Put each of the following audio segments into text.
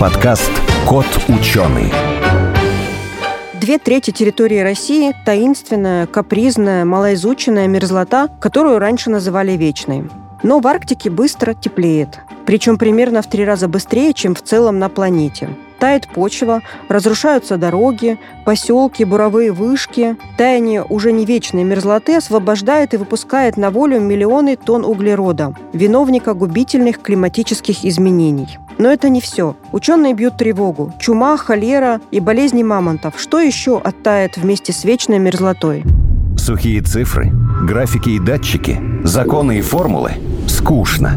Подкаст «Кот ученый». Две трети территории России – таинственная, капризная, малоизученная мерзлота, которую раньше называли вечной. Но в Арктике быстро теплеет. Причем примерно в три раза быстрее, чем в целом на планете. Тает почва, разрушаются дороги, поселки, буровые вышки. Таяние уже не вечной мерзлоты освобождает и выпускает на волю миллионы тонн углерода, виновника губительных климатических изменений. Но это не все. Ученые бьют тревогу. Чума, холера и болезни мамонтов. Что еще оттает вместе с вечной мерзлотой? Сухие цифры, графики и датчики, законы и формулы – скучно.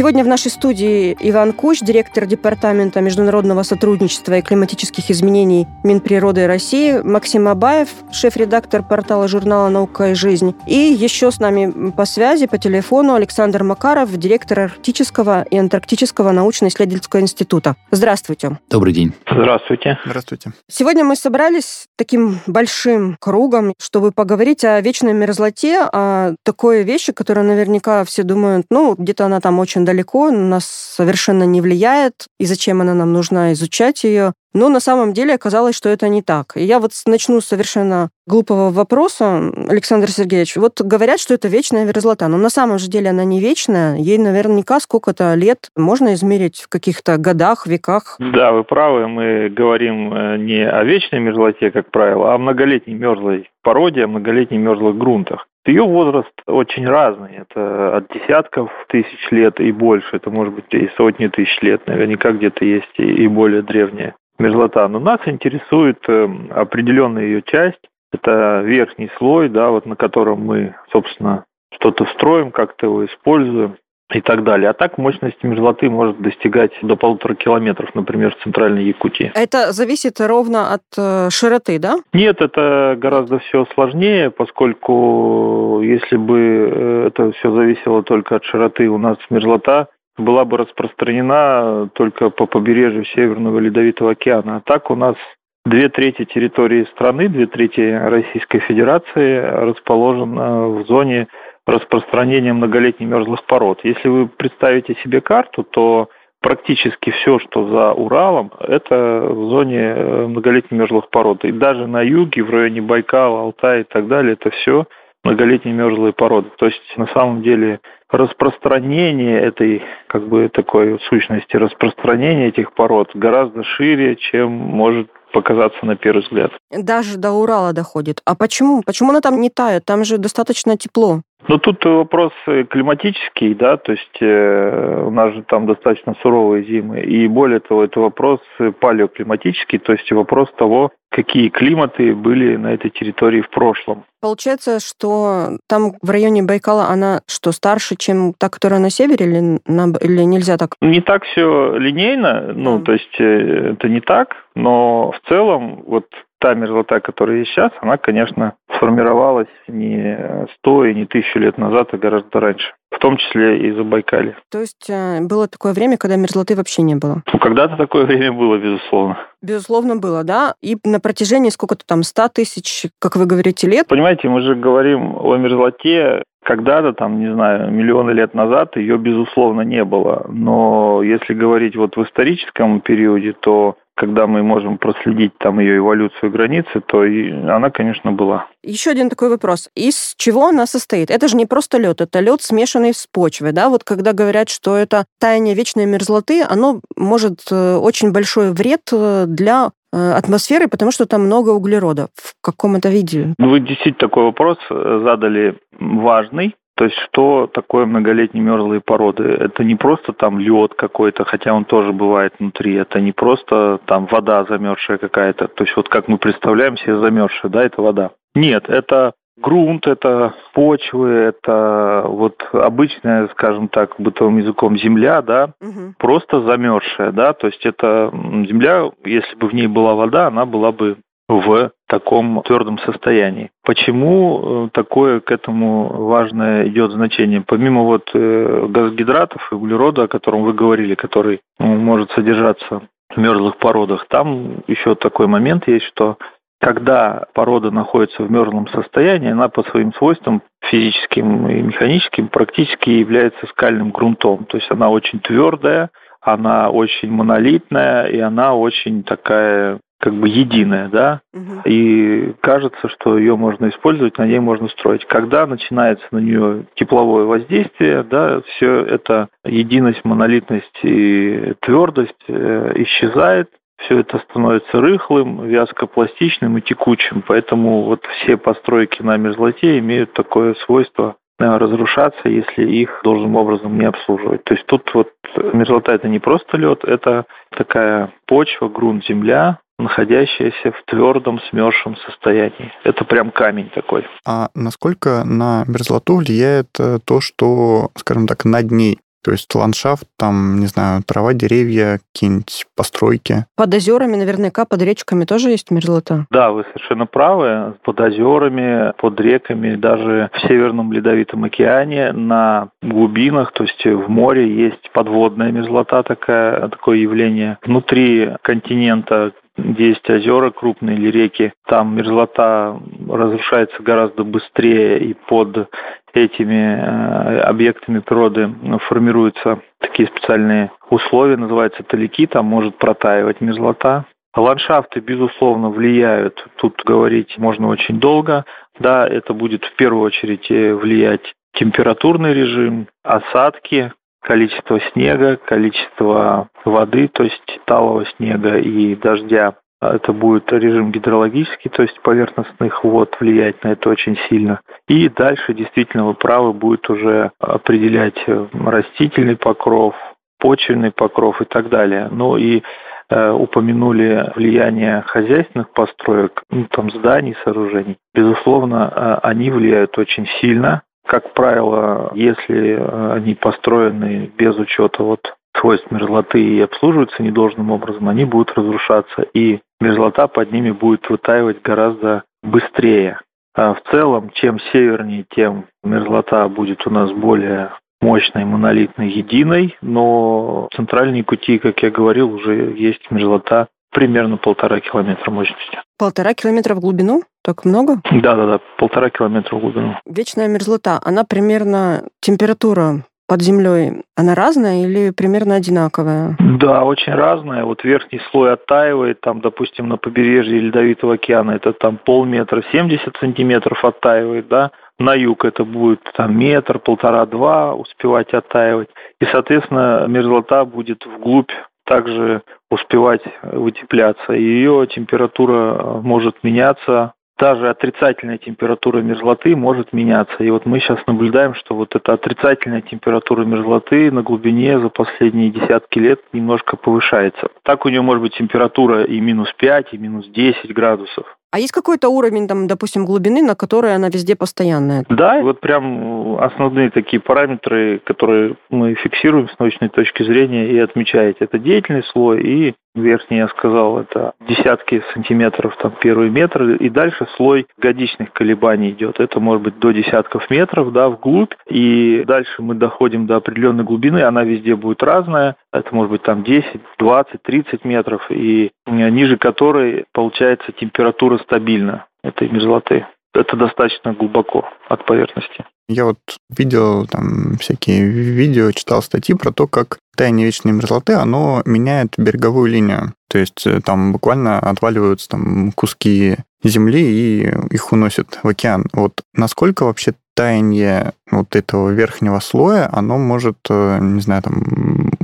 Сегодня в нашей студии Иван Куч, директор Департамента международного сотрудничества и климатических изменений Минприроды России, Максим Абаев, шеф-редактор портала журнала «Наука и жизнь». И еще с нами по связи, по телефону Александр Макаров, директор Арктического и Антарктического научно-исследовательского института. Здравствуйте. Добрый день. Здравствуйте. Здравствуйте. Сегодня мы собрались таким большим кругом, чтобы поговорить о вечной мерзлоте, о такой вещи, которая наверняка все думают, ну, где-то она там очень далеко, нас совершенно не влияет, и зачем она нам нужна, изучать ее. Но на самом деле оказалось, что это не так. И я вот начну с совершенно глупого вопроса, Александр Сергеевич. Вот говорят, что это вечная мерзлота, но на самом же деле она не вечная. Ей наверняка сколько-то лет можно измерить в каких-то годах, веках. Да, вы правы. Мы говорим э, не о вечной мерзлоте, как правило, а о многолетней мерзлой породе, о многолетней мерзлых грунтах. Ее возраст очень разный. Это от десятков тысяч лет и больше. Это может быть и сотни тысяч лет. Наверняка где-то есть и более древняя мерзлота. Но нас интересует эм, определенная ее часть. Это верхний слой, да, вот на котором мы, собственно, что-то строим, как-то его используем и так далее. А так мощность мерзлоты может достигать до полутора километров, например, в центральной Якутии. Это зависит ровно от э, широты, да? Нет, это гораздо все сложнее, поскольку если бы э, это все зависело только от широты, у нас мерзлота была бы распространена только по побережью Северного Ледовитого океана. А так у нас две трети территории страны, две трети Российской Федерации расположены в зоне распространения многолетних мерзлых пород. Если вы представите себе карту, то практически все, что за Уралом, это в зоне э, многолетних мерзлых пород. И даже на юге, в районе Байкала, Алтая и так далее, это все многолетние мерзлые породы. То есть на самом деле распространение этой как бы такой сущности, распространение этих пород гораздо шире, чем может показаться на первый взгляд. Даже до Урала доходит. А почему? Почему она там не тает? Там же достаточно тепло. Ну, тут вопрос климатический, да, то есть э, у нас же там достаточно суровые зимы. И более того, это вопрос палеоклиматический, то есть вопрос того, какие климаты были на этой территории в прошлом. Получается, что там в районе Байкала она что, старше, чем та, которая на севере, или, на, или нельзя так? Не так все линейно, ну, да. то есть э, это не так, но в целом вот та мерзлота, которая есть сейчас, она, конечно, сформировалась не сто и не тысячу лет назад, а гораздо раньше. В том числе и за Байкале. То есть э, было такое время, когда мерзлоты вообще не было? Ну, когда-то такое время было, безусловно. Безусловно, было, да? И на протяжении сколько-то там, ста тысяч, как вы говорите, лет? Понимаете, мы же говорим о мерзлоте когда-то, там, не знаю, миллионы лет назад ее, безусловно, не было. Но если говорить вот в историческом периоде, то когда мы можем проследить там ее эволюцию границы, то и она, конечно, была. Еще один такой вопрос. Из чего она состоит? Это же не просто лед, это лед, смешанный с почвой, да? Вот когда говорят, что это таяние вечной мерзлоты, оно может э, очень большой вред э, для э, атмосферы, потому что там много углерода. В каком это виде? Вы действительно такой вопрос задали важный. То есть что такое многолетние мерзлые породы? Это не просто там лед какой-то, хотя он тоже бывает внутри. Это не просто там вода замерзшая какая-то. То есть вот как мы представляем себе замерзшая, да, это вода. Нет, это грунт, это почвы, это вот обычная, скажем так, бытовым языком земля, да, угу. просто замерзшая, да, то есть это земля, если бы в ней была вода, она была бы в таком твердом состоянии. Почему э, такое к этому важное идет значение? Помимо вот э, газогидратов и углерода, о котором вы говорили, который ну, может содержаться в мерзлых породах, там еще такой момент есть, что когда порода находится в мерзлом состоянии, она по своим свойствам физическим и механическим практически является скальным грунтом. То есть она очень твердая, она очень монолитная, и она очень такая как бы единая, да, угу. и кажется, что ее можно использовать, на ней можно строить. Когда начинается на нее тепловое воздействие, да, все это единость, монолитность и твердость э, исчезает, все это становится рыхлым, вязкопластичным и текучим. Поэтому вот все постройки на мерзлоте имеют такое свойство э, разрушаться, если их должным образом не обслуживать. То есть тут вот мерзлота это не просто лед, это такая почва, грунт, земля, находящаяся в твердом смерзшем состоянии. Это прям камень такой. А насколько на мерзлоту влияет э, то, что, скажем так, над ней то есть ландшафт, там, не знаю, трава, деревья, какие-нибудь постройки. Под озерами наверняка, под речками тоже есть мерзлота. Да, вы совершенно правы. Под озерами, под реками, даже в Северном Ледовитом океане на глубинах, то есть в море есть подводная мерзлота, такая, такое явление. Внутри континента где есть озера крупные или реки, там мерзлота разрушается гораздо быстрее, и под этими э, объектами природы формируются такие специальные условия, называются талики, там может протаивать мерзлота. Ландшафты, безусловно, влияют. Тут говорить можно очень долго. Да, это будет в первую очередь э, влиять температурный режим, осадки, количество снега, количество воды, то есть талого снега и дождя. Это будет режим гидрологический, то есть поверхностных вод влиять на это очень сильно. И дальше действительно вы правы, будет уже определять растительный покров, почвенный покров и так далее. Ну и э, упомянули влияние хозяйственных построек, ну, там зданий, сооружений. Безусловно, э, они влияют очень сильно как правило, если э, они построены без учета вот свойств мерзлоты и обслуживаются недолжным образом, они будут разрушаться, и мерзлота под ними будет вытаивать гораздо быстрее. А в целом, чем севернее, тем мерзлота будет у нас более мощной, монолитной, единой, но в центральной Якутии, как я говорил, уже есть мерзлота примерно полтора километра мощности. Полтора километра в глубину? Так много? Да, да, да, полтора километра в глубину. Вечная мерзлота, она примерно температура под землей, она разная или примерно одинаковая? Да, очень разная. Вот верхний слой оттаивает, там, допустим, на побережье Ледовитого океана это там полметра, 70 сантиметров оттаивает, да, на юг это будет там метр, полтора-два успевать оттаивать. И, соответственно, мерзлота будет вглубь также успевать вытепляться. Ее температура э, может меняться даже отрицательная температура мерзлоты может меняться. И вот мы сейчас наблюдаем, что вот эта отрицательная температура мерзлоты на глубине за последние десятки лет немножко повышается. Так у нее может быть температура и минус 5, и минус 10 градусов. А есть какой-то уровень, там, допустим, глубины, на которой она везде постоянная? Да, вот прям основные такие параметры, которые мы фиксируем с научной точки зрения и отмечаете. Это деятельный слой и верхний, я сказал, это десятки сантиметров, там первый метр, и дальше слой годичных колебаний идет. Это может быть до десятков метров, да, вглубь, и дальше мы доходим до определенной глубины, она везде будет разная, это может быть там 10, 20, 30 метров, и ниже которой получается температура стабильна этой мерзлоты. Это достаточно глубоко от поверхности. Я вот видел там всякие видео, читал статьи про то, как таяние вечной мерзлоты, оно меняет береговую линию. То есть э, там буквально отваливаются там куски земли и их уносят в океан. Вот насколько вообще таяние вот этого верхнего слоя, оно может, э, не знаю, там,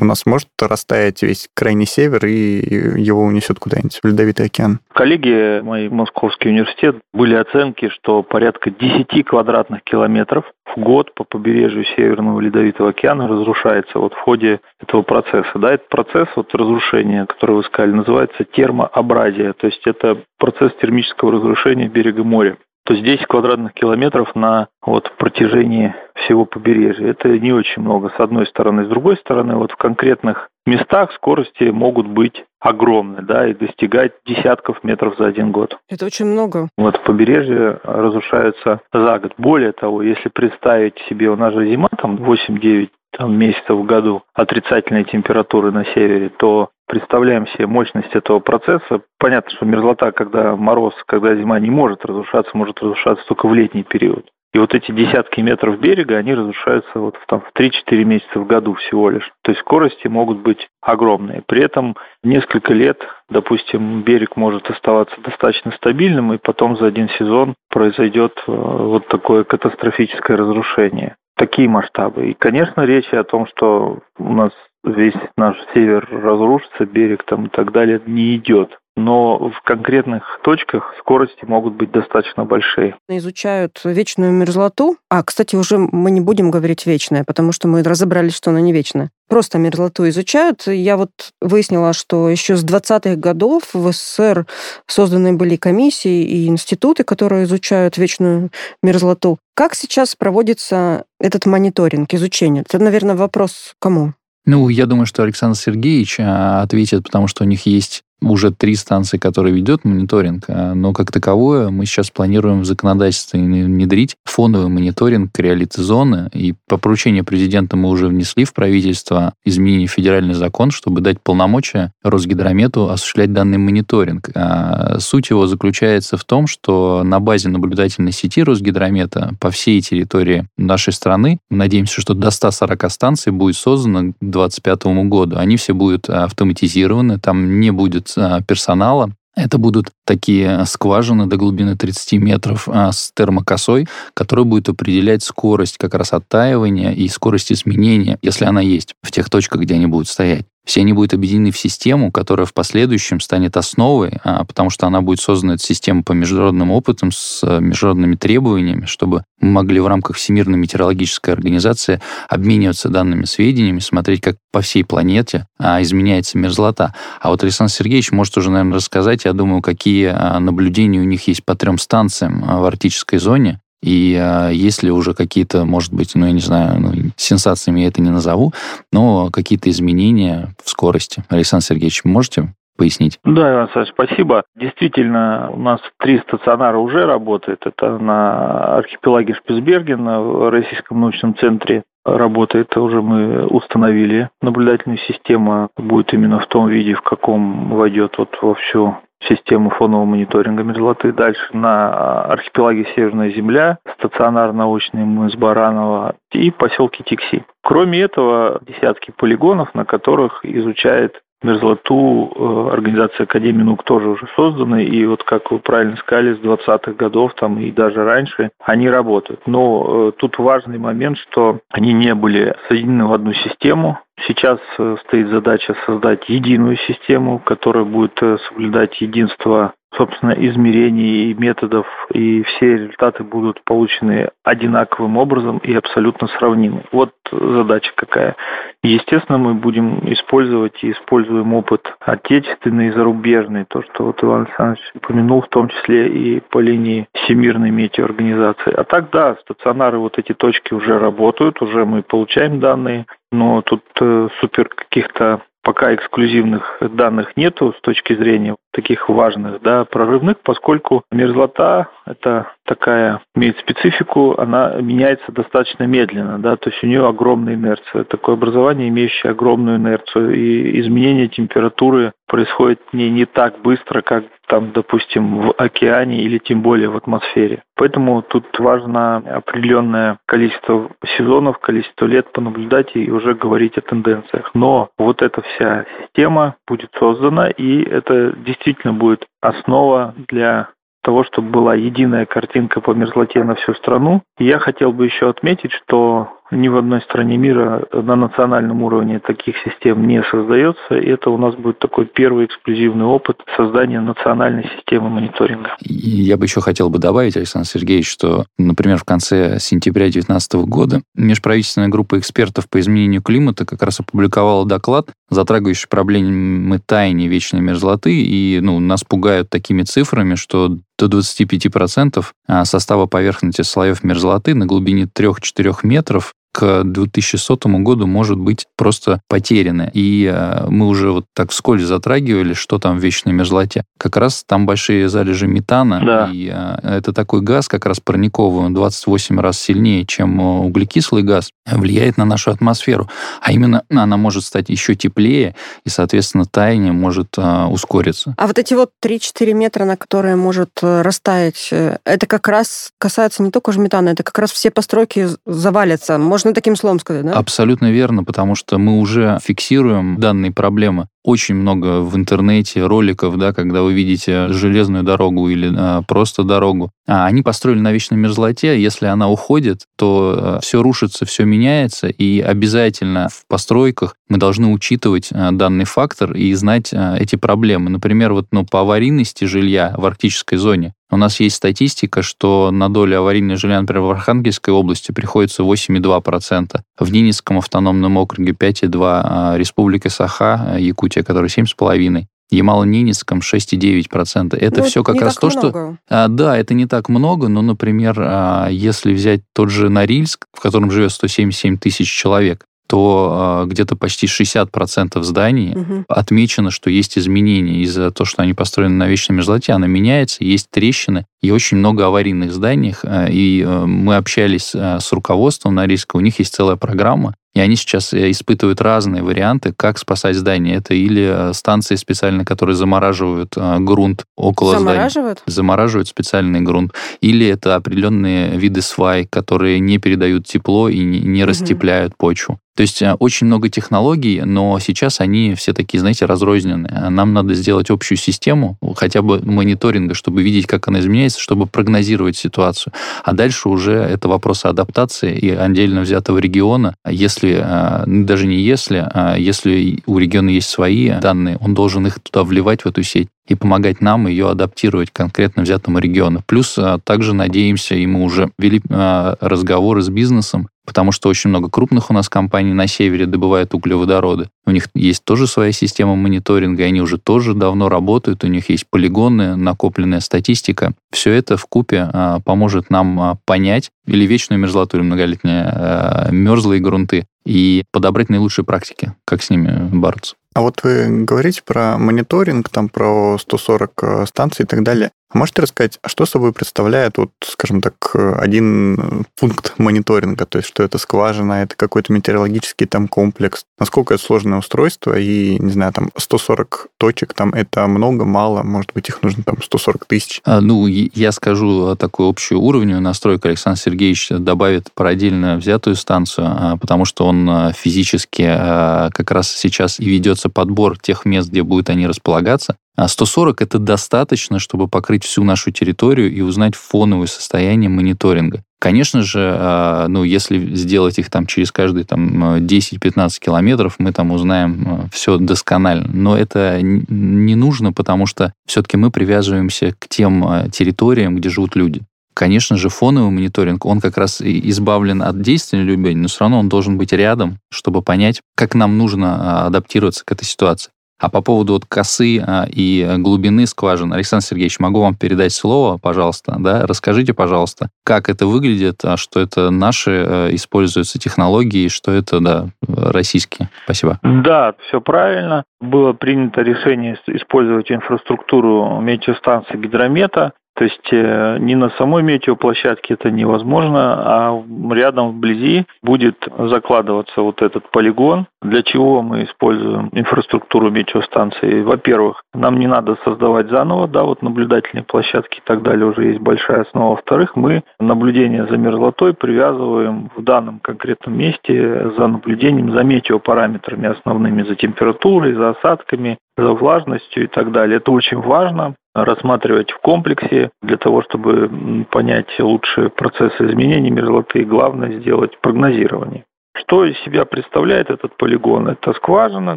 у нас может растаять весь крайний север, и его унесет куда-нибудь в Ледовитый океан? Коллеги мои, Московский университет, были оценки, что порядка 10 квадратных километров в год по побережью Северного Ледовитого океана разрушается вот в ходе этого процесса. Да, этот процесс вот разрушения, который вы сказали, называется термоабразия, то есть это процесс термического разрушения берега моря. То есть 10 квадратных километров на вот протяжении всего побережья. Это не очень много, с одной стороны. С другой стороны, вот в конкретных местах скорости могут быть огромные, да, и достигать десятков метров за один год. Это очень много. Вот побережье разрушаются за год. Более того, если представить себе, у нас же зима там 8-9 там, месяцев в году отрицательной температуры на севере, то представляем себе мощность этого процесса. Понятно, что мерзлота, когда мороз, когда зима не может разрушаться, может разрушаться только в летний период. И вот эти десятки метров берега, они разрушаются вот в, там, в 3-4 месяца в году всего лишь. То есть скорости могут быть огромные. При этом несколько лет, допустим, берег может оставаться достаточно стабильным, и потом за один сезон произойдет э, вот такое катастрофическое разрушение. Такие масштабы. И, конечно, речь о том, что у нас весь наш север разрушится, берег там и так далее, не идет но в конкретных точках скорости могут быть достаточно большие. Изучают вечную мерзлоту. А, кстати, уже мы не будем говорить вечная, потому что мы разобрались, что она не вечная. Просто мерзлоту изучают. Я вот выяснила, что еще с 20-х годов в СССР созданы были комиссии и институты, которые изучают вечную мерзлоту. Как сейчас проводится этот мониторинг, изучение? Это, наверное, вопрос кому? Ну, я думаю, что Александр Сергеевич а, ответит, потому что у них есть уже три станции, которые ведет мониторинг, а, но как таковое мы сейчас планируем в законодательстве внедрить фондовый мониторинг реалити зоны, и по поручению президента мы уже внесли в правительство изменение в федеральный закон, чтобы дать полномочия Росгидромету осуществлять данный мониторинг. А суть его заключается в том, что на базе наблюдательной сети Росгидромета по всей территории нашей страны, надеемся, что до 140 станций будет создано к 2025 году. Они все будут автоматизированы, там не будет будет персонала, это будут такие скважины до глубины 30 метров а, с термокосой, которая будет определять скорость как раз оттаивания и скорость изменения, если она есть в тех точках, где они будут стоять. Все они будут объединены в систему, которая в последующем станет основой, а, потому что она будет создана, эта система, по международным опытам, с а, международными требованиями, чтобы мы могли в рамках Всемирной метеорологической организации обмениваться данными сведениями, смотреть, как по всей планете а, изменяется мерзлота. А вот Александр Сергеевич может уже, наверное, рассказать, я думаю, какие наблюдения у них есть по трем станциям в арктической зоне, и есть ли уже какие-то, может быть, ну, я не знаю, ну, сенсациями я это не назову, но какие-то изменения в скорости? Александр Сергеевич, можете пояснить? Да, Иван Александрович, спасибо. Действительно, у нас три стационара уже работают. Это на архипелаге Шпицберген, в Российском научном центре работает, уже мы установили наблюдательную систему, будет именно в том виде, в каком войдет вот во всю систему фонового мониторинга мерзлоты. Дальше на архипелаге Северная Земля, стационар научный мыс Баранова и поселки Тикси. Кроме этого, десятки полигонов, на которых изучает мерзлоту э, организация Академии наук тоже уже созданы, и вот, как вы правильно сказали, с 20-х годов там и даже раньше они работают. Но э, тут важный момент, что они не были соединены в одну систему, Сейчас э, стоит задача создать единую систему, которая будет соблюдать единство собственно, измерений и методов, и все результаты будут получены одинаковым образом и абсолютно сравнимы. Вот задача какая. Естественно, мы будем использовать и используем опыт отечественный и зарубежный, то, что вот Иван Александрович упомянул, в том числе и по линии Всемирной метеоорганизации. А так, да, стационары, вот эти точки уже работают, уже мы получаем данные, но тут э, супер каких-то пока эксклюзивных данных нету с точки зрения таких важных, да, прорывных, поскольку мерзлота – это такая, имеет специфику, она меняется достаточно медленно, да, то есть у нее огромная инерция. Такое образование, имеющее огромную инерцию, и изменение температуры происходит не, не так быстро, как там, допустим, в океане или тем более в атмосфере. Поэтому тут важно определенное количество сезонов, количество лет понаблюдать и уже говорить о тенденциях. Но вот эта вся система будет создана, и это действительно будет основа для того, чтобы была единая картинка по мерзлоте на всю страну. Я хотел бы еще отметить, что ни в одной стране мира на национальном уровне таких систем не создается. И это у нас будет такой первый эксклюзивный опыт создания национальной системы мониторинга. Я бы еще хотел бы добавить, Александр Сергеевич, что, например, в конце сентября 2019 года межправительственная группа экспертов по изменению климата как раз опубликовала доклад, затрагивающий проблемы таяния вечной мерзлоты, и ну, нас пугают такими цифрами, что до 25% а, состава поверхности слоев мерзлоты на глубине 3-4 метров к 2100 году может быть просто потеряны. И э, мы уже вот так вскользь затрагивали, что там в вечной мерзлоте. Как раз там большие залежи метана, да. и э, это такой газ, как раз парниковый, он 28 раз сильнее, чем углекислый газ, влияет на нашу атмосферу. А именно она может стать еще теплее, и, соответственно, таяние может э, ускориться. А вот эти вот 3-4 метра, на которые может растаять, это как раз касается не только же метана, это как раз все постройки завалятся. Можно можно таким словом сказать, да? Абсолютно верно, потому что мы уже фиксируем данные проблемы очень много в интернете роликов, да, когда вы видите железную дорогу или а, просто дорогу. А они построили на вечной мерзлоте. Если она уходит, то а, все рушится, все меняется, и обязательно в постройках мы должны учитывать а, данный фактор и знать а, эти проблемы. Например, вот ну, по аварийности жилья в арктической зоне у нас есть статистика, что на долю аварийного жилья, например, в Архангельской области приходится 8,2%, в Ненецком автономном округе 5,2%, а Республика Саха, Якутия который 7,5%, Ямало-Ненецком 6,9%. Это ну, все как раз то, много. что... А, да, это не так много, но, например, а, если взять тот же Норильск, в котором живет 177 тысяч человек, то а, где-то почти 60% зданий угу. отмечено, что есть изменения из-за того, что они построены на вечной мерзлоте, она меняется, есть трещины, и очень много аварийных зданий. А, и а, мы общались а, с руководством Норильска, у них есть целая программа, и они сейчас э, испытывают разные варианты, как спасать здание. Это или э, станции специальные, которые замораживают э, грунт около замораживают? здания. Замораживают специальный грунт. Или это определенные виды свай, которые не передают тепло и не угу. растепляют почву. То есть очень много технологий, но сейчас они все такие, знаете, разрозненные. Нам надо сделать общую систему, хотя бы мониторинга, чтобы видеть, как она изменяется, чтобы прогнозировать ситуацию. А дальше уже это вопросы адаптации и отдельно взятого региона. Если если, а, ну, даже не если, а если у региона есть свои данные, он должен их туда вливать, в эту сеть, и помогать нам ее адаптировать конкретно взятому региону. Плюс а, также надеемся, и мы уже вели разговоры с бизнесом, потому что очень много крупных у нас компаний на севере добывают углеводороды. У них есть тоже своя система мониторинга, и они уже тоже давно работают, у них есть полигоны, накопленная статистика. Все это в купе а, поможет нам а, понять, или вечную мерзлоту, или многолетние а, мерзлые грунты, и подобрать наилучшие практики, как с ними бороться. А вот вы говорите про мониторинг, там про 140 э, станций и так далее. А можете рассказать, а что собой представляет, вот, скажем так, один пункт мониторинга? То есть, что это скважина, это какой-то метеорологический там комплекс? Насколько это сложное устройство? И, не знаю, там 140 точек, там это много, мало? Может быть, их нужно там 140 тысяч? А, ну, я скажу такую общую уровневую настройку. Александр Сергеевич добавит про отдельно взятую станцию, а, потому что он а, физически как раз сейчас и ведется подбор тех мест, где будут они располагаться. А 140 это достаточно, чтобы покрыть всю нашу территорию и узнать фоновое состояние мониторинга. Конечно же, а, ну, если сделать их там через каждые там 10-15 километров, мы там узнаем а, все досконально. Но это не нужно, потому что все-таки мы привязываемся к тем а, территориям, где живут люди. Конечно же, фоновый мониторинг, он как раз избавлен от действия людей, но все равно он должен быть рядом, чтобы понять, как нам нужно адаптироваться к этой ситуации. А по поводу вот косы а, и глубины скважин, Александр Сергеевич, могу вам передать слово, пожалуйста, да? Расскажите, пожалуйста, как это выглядит, а что это наши э, используются технологии, что это, да, российские. Спасибо. Да, все правильно. Было принято решение использовать инфраструктуру метеостанции гидромета то есть э, не на самой метеоплощадке это невозможно, а рядом вблизи будет закладываться вот этот полигон. Для чего мы используем инфраструктуру метеостанции? Во-первых, нам не надо создавать заново, да, вот наблюдательные площадки и так далее уже есть большая основа. Во-вторых, мы наблюдение за мерзлотой привязываем в данном конкретном месте за наблюдением за метеопараметрами основными, за температурой, за осадками, за влажностью и так далее. Это очень важно, рассматривать в комплексе для того, чтобы понять лучше процессы изменений мерзлоты главное, сделать прогнозирование. Что из себя представляет этот полигон? Это скважина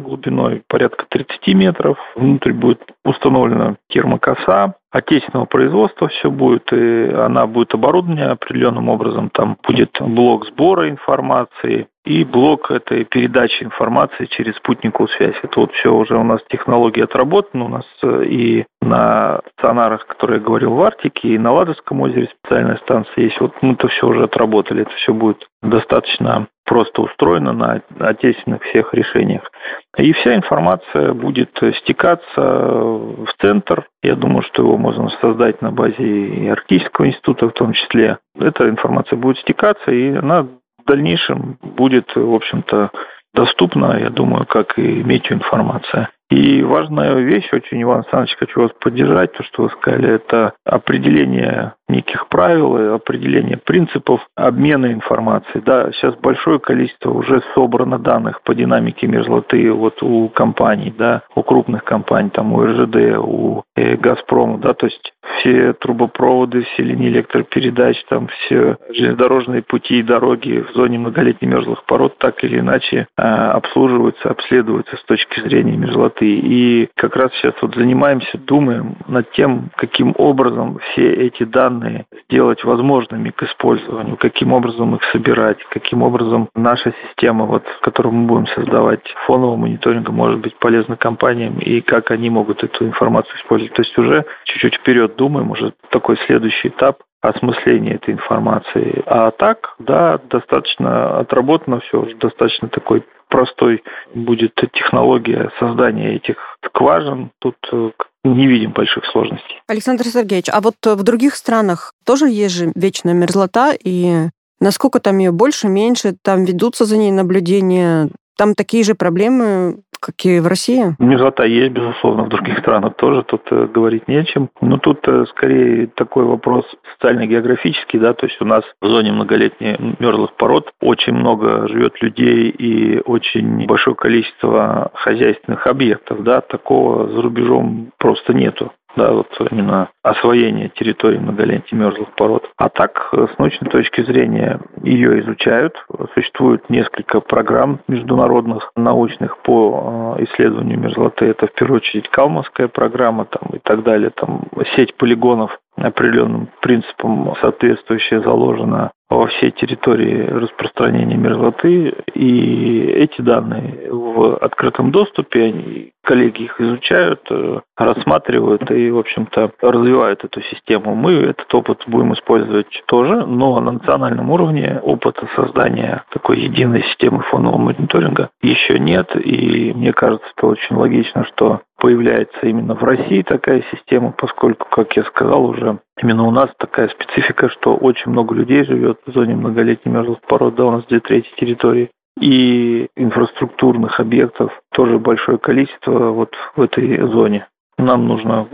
глубиной порядка 30 метров. Внутрь будет установлена термокоса, отечественного производства все будет, и она будет оборудована определенным образом. Там будет блок сбора информации и блок этой передачи информации через спутниковую связь. Это вот все уже у нас технологии отработаны. У нас э, и на стационарах, которые я говорил в Арктике, и на Ладожском озере специальная станция есть. Вот мы это все уже отработали. Это все будет достаточно просто устроено на отечественных всех решениях. И вся информация будет стекаться в центр. Я думаю, что его можно создать на базе и Арктического института в том числе. Эта информация будет стекаться, и она в дальнейшем будет, в общем-то, доступна, я думаю, как и метеоинформация. И важная вещь, очень, Иван Александрович, хочу вас поддержать, то, что вы сказали, это определение неких правил, определение принципов обмена информацией. Да, сейчас большое количество уже собрано данных по динамике мерзлоты вот у компаний, да, у крупных компаний, там у РЖД, у э, Газпрома, да, то есть все трубопроводы, все линии электропередач, там все железнодорожные пути и дороги в зоне многолетних мерзлых пород так или иначе а, обслуживаются, обследуются с точки зрения мерзлоты. И как раз сейчас вот занимаемся, думаем над тем, каким образом все эти данные сделать возможными к использованию, каким образом их собирать, каким образом наша система, вот, которую мы будем создавать, фонового мониторинга может быть полезна компаниям и как они могут эту информацию использовать. То есть уже чуть-чуть вперед думаем, уже такой следующий этап осмысления этой информации. А так, да, достаточно отработано все, достаточно такой простой будет технология создания этих скважин. Тут э, не видим больших сложностей. Александр Сергеевич, а вот в других странах тоже есть же вечная мерзлота, и насколько там ее больше, меньше, там ведутся за ней наблюдения, там такие же проблемы как и в России? Мерзлота есть, безусловно, в других странах тоже, тут э, говорить не о чем. Но тут э, скорее такой вопрос социально-географический, да, то есть у нас в зоне многолетних мерзлых пород очень много живет людей и очень большое количество хозяйственных объектов, да, такого за рубежом просто нету да, вот именно освоение территории многолетних мерзлых пород. А так, с научной точки зрения, ее изучают. Существует несколько программ международных, научных по э, исследованию мерзлоты. Это в первую очередь Калмовская программа там, и так далее. Там сеть полигонов определенным принципам соответствующая заложена во всей территории распространения мерзлоты. И эти данные в открытом доступе, они, коллеги их изучают, э, рассматривают и, в общем-то, развивают эту систему. Мы этот опыт будем использовать тоже, но на национальном уровне опыта создания такой единой системы фонового мониторинга еще нет. И мне кажется, это очень логично, что появляется именно в России такая система, поскольку, как я сказал уже, именно у нас такая специфика, что очень много людей живет в зоне многолетней мерзлых пород, да, у нас две трети территории, и инфраструктурных объектов тоже большое количество вот в этой зоне. Нам нужно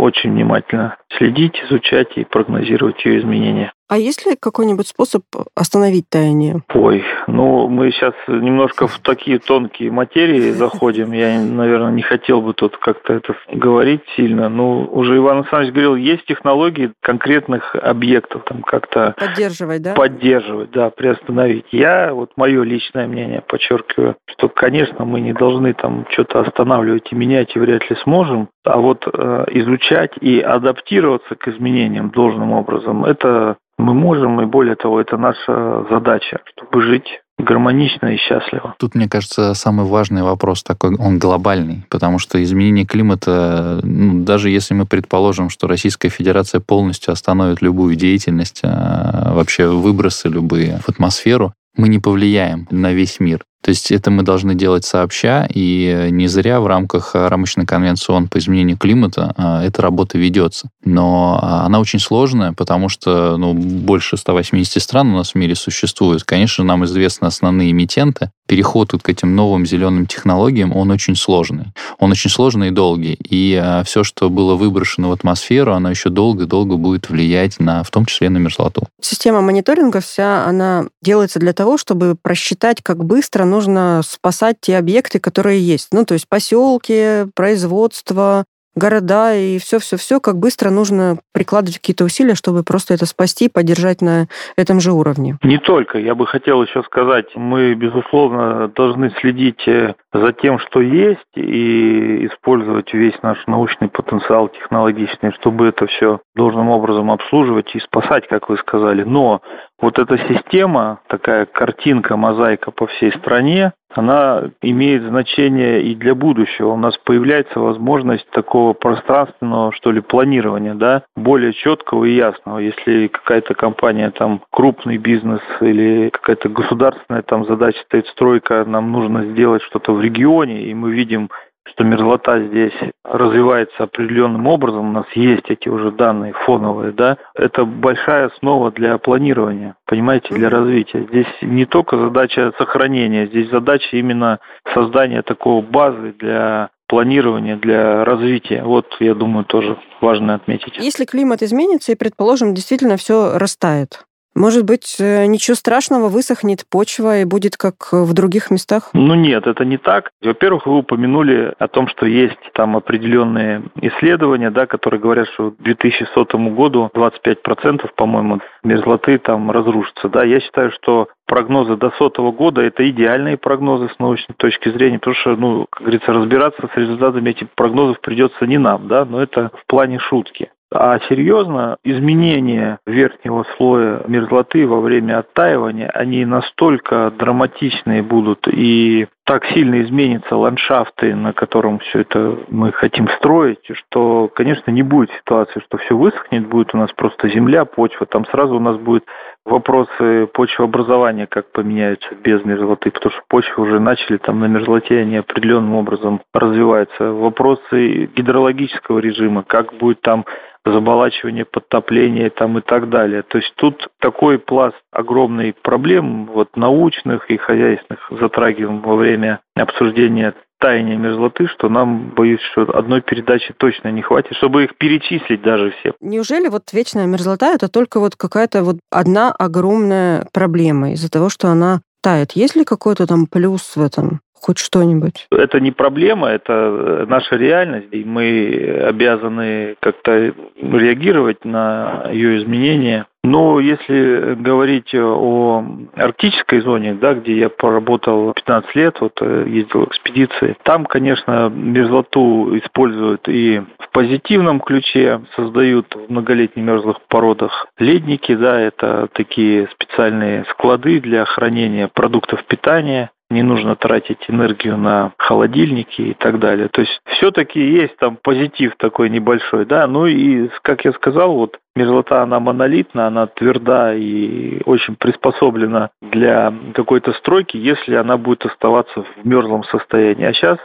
очень внимательно следить, изучать и прогнозировать ее изменения. А есть ли какой-нибудь способ остановить таяние? Ой, ну мы сейчас немножко в такие тонкие материи заходим. Я, наверное, не хотел бы тут как-то это говорить сильно. Но уже Иван Александрович говорил, есть технологии конкретных объектов там как-то... Поддерживать, да? Поддерживать, да, приостановить. Я, вот мое личное мнение, подчеркиваю, что, конечно, мы не должны там что-то останавливать и менять, и вряд ли сможем. А вот э, изучать и адаптироваться к изменениям должным образом, это мы можем, и более того, это наша задача, чтобы жить гармонично и счастливо. Тут, мне кажется, самый важный вопрос такой, он глобальный, потому что изменение климата, ну, даже если мы предположим, что Российская Федерация полностью остановит любую деятельность, а, вообще выбросы любые в атмосферу, мы не повлияем на весь мир. То есть это мы должны делать сообща, и не зря в рамках рамочной конвенции ООН по изменению климата а, эта работа ведется. Но а, она очень сложная, потому что ну, больше 180 стран у нас в мире существует. Конечно, нам известны основные эмитенты. Переход вот к этим новым зеленым технологиям, он очень сложный. Он очень сложный и долгий. И а, все, что было выброшено в атмосферу, оно еще долго-долго будет влиять на, в том числе на мерзлоту. Система мониторинга вся, она делается для того, чтобы просчитать, как быстро нужно спасать те объекты, которые есть. Ну, то есть поселки, производство, города и все-все-все, как быстро нужно прикладывать какие-то усилия, чтобы просто это спасти поддержать на этом же уровне. Не только. Я бы хотел еще сказать, мы, безусловно, должны следить э, за тем, что есть, и использовать весь наш научный потенциал технологичный, чтобы это все должным образом обслуживать и спасать, как вы сказали. Но вот эта система, такая картинка, мозаика по всей стране, она имеет значение и для будущего. У нас появляется возможность такого пространственного, что ли, планирования, да, более четкого и ясного. Если какая-то компания, там, крупный бизнес или какая-то государственная там задача стоит стройка, нам нужно сделать что-то в регионе, и мы видим что мерзлота здесь развивается определенным образом, у нас есть эти уже данные фоновые, да, это большая основа для планирования, понимаете, для развития. Здесь не только задача сохранения, здесь задача именно создания такого базы для планирования, для развития. Вот, я думаю, тоже важно отметить. Если климат изменится и, предположим, действительно все растает, может быть, э, ничего страшного, высохнет почва и будет как в других местах? Ну нет, это не так. Во-первых, вы упомянули о том, что есть там определенные исследования, да, которые говорят, что к 2100 году 25%, по-моему, мерзлоты там разрушится. Да, я считаю, что прогнозы до сотого года – это идеальные прогнозы с научной точки зрения, потому что, ну, как говорится, разбираться с результатами этих прогнозов придется не нам, да, но это в плане шутки. А серьезно, изменения верхнего слоя мерзлоты во время оттаивания, они настолько драматичные будут и так сильно изменятся ландшафты, на котором все это мы хотим строить, что, конечно, не будет ситуации, что все высохнет, будет у нас просто земля, почва, там сразу у нас будет вопросы почвообразования, как поменяются без мерзлоты, потому что почвы уже начали там на мерзлоте, они определенным образом развиваются. Вопросы гидрологического режима, как будет там заболачивание, подтопление там и так далее. То есть тут такой пласт огромный проблем вот научных и хозяйственных затрагиваем во время обсуждения таяния мерзлоты, что нам, боюсь, что одной передачи точно не хватит, чтобы их перечислить даже все. Неужели вот вечная мерзлота это только вот какая-то вот одна огромная проблема из-за того, что она тает? Есть ли какой-то там плюс в этом? хоть что-нибудь? Это не проблема, это э, наша реальность, и мы обязаны как-то реагировать на ее изменения. Но если говорить о арктической зоне, да, где я поработал 15 лет, вот э, ездил в экспедиции, там, конечно, мерзлоту используют и в позитивном ключе, создают в многолетних мерзлых породах ледники, да, это такие специальные склады для хранения продуктов питания, не нужно тратить энергию на холодильники и так далее. То есть все-таки есть там позитив такой небольшой, да. Ну и, как я сказал, вот мерзлота, она монолитна, она тверда и очень приспособлена для какой-то стройки, если она будет оставаться в мерзлом состоянии. А сейчас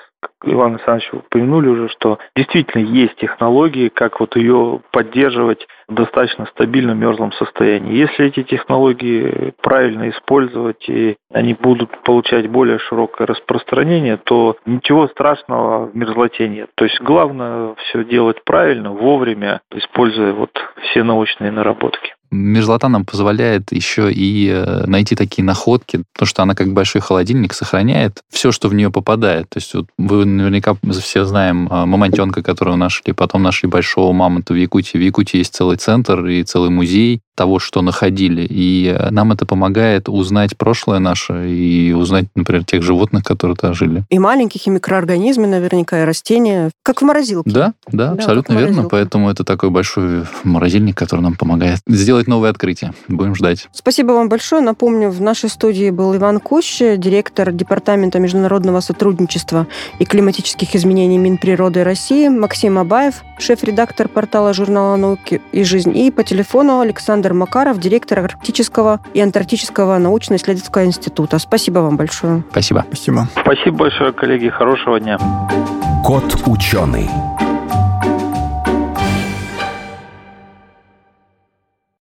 Иван Александрович упомянули уже, что действительно есть технологии, как вот ее поддерживать достаточно стабильном мерзлом состоянии. Если эти технологии правильно использовать и они будут получать более широкое распространение, то ничего страшного в мерзлоте нет. То есть главное все делать правильно, вовремя, используя вот все научные наработки мерзлота нам позволяет еще и э, найти такие находки, потому что она как большой холодильник сохраняет все, что в нее попадает. То есть вот вы наверняка все знаем а, мамонтенка, которого нашли, потом нашли большого мамонта в Якутии. В Якутии есть целый центр и целый музей того, что находили. И э, нам это помогает узнать прошлое наше и узнать, например, тех животных, которые там жили. И маленьких, и микроорганизмы наверняка, и растения. Как в морозилке. Да, да, да абсолютно верно. Поэтому это такой большой морозильник, который нам помогает сделать новые открытия. Будем ждать. Спасибо вам большое. Напомню, в нашей студии был Иван Кущ, директор Департамента международного сотрудничества и климатических изменений Минприроды России, Максим Абаев, шеф-редактор портала журнала «Науки и жизнь», и по телефону Александр Александр Макаров, директор Арктического и Антарктического научно-исследовательского института. Спасибо вам большое. Спасибо. Спасибо. Спасибо большое, коллеги. Хорошего дня. Кот ученый.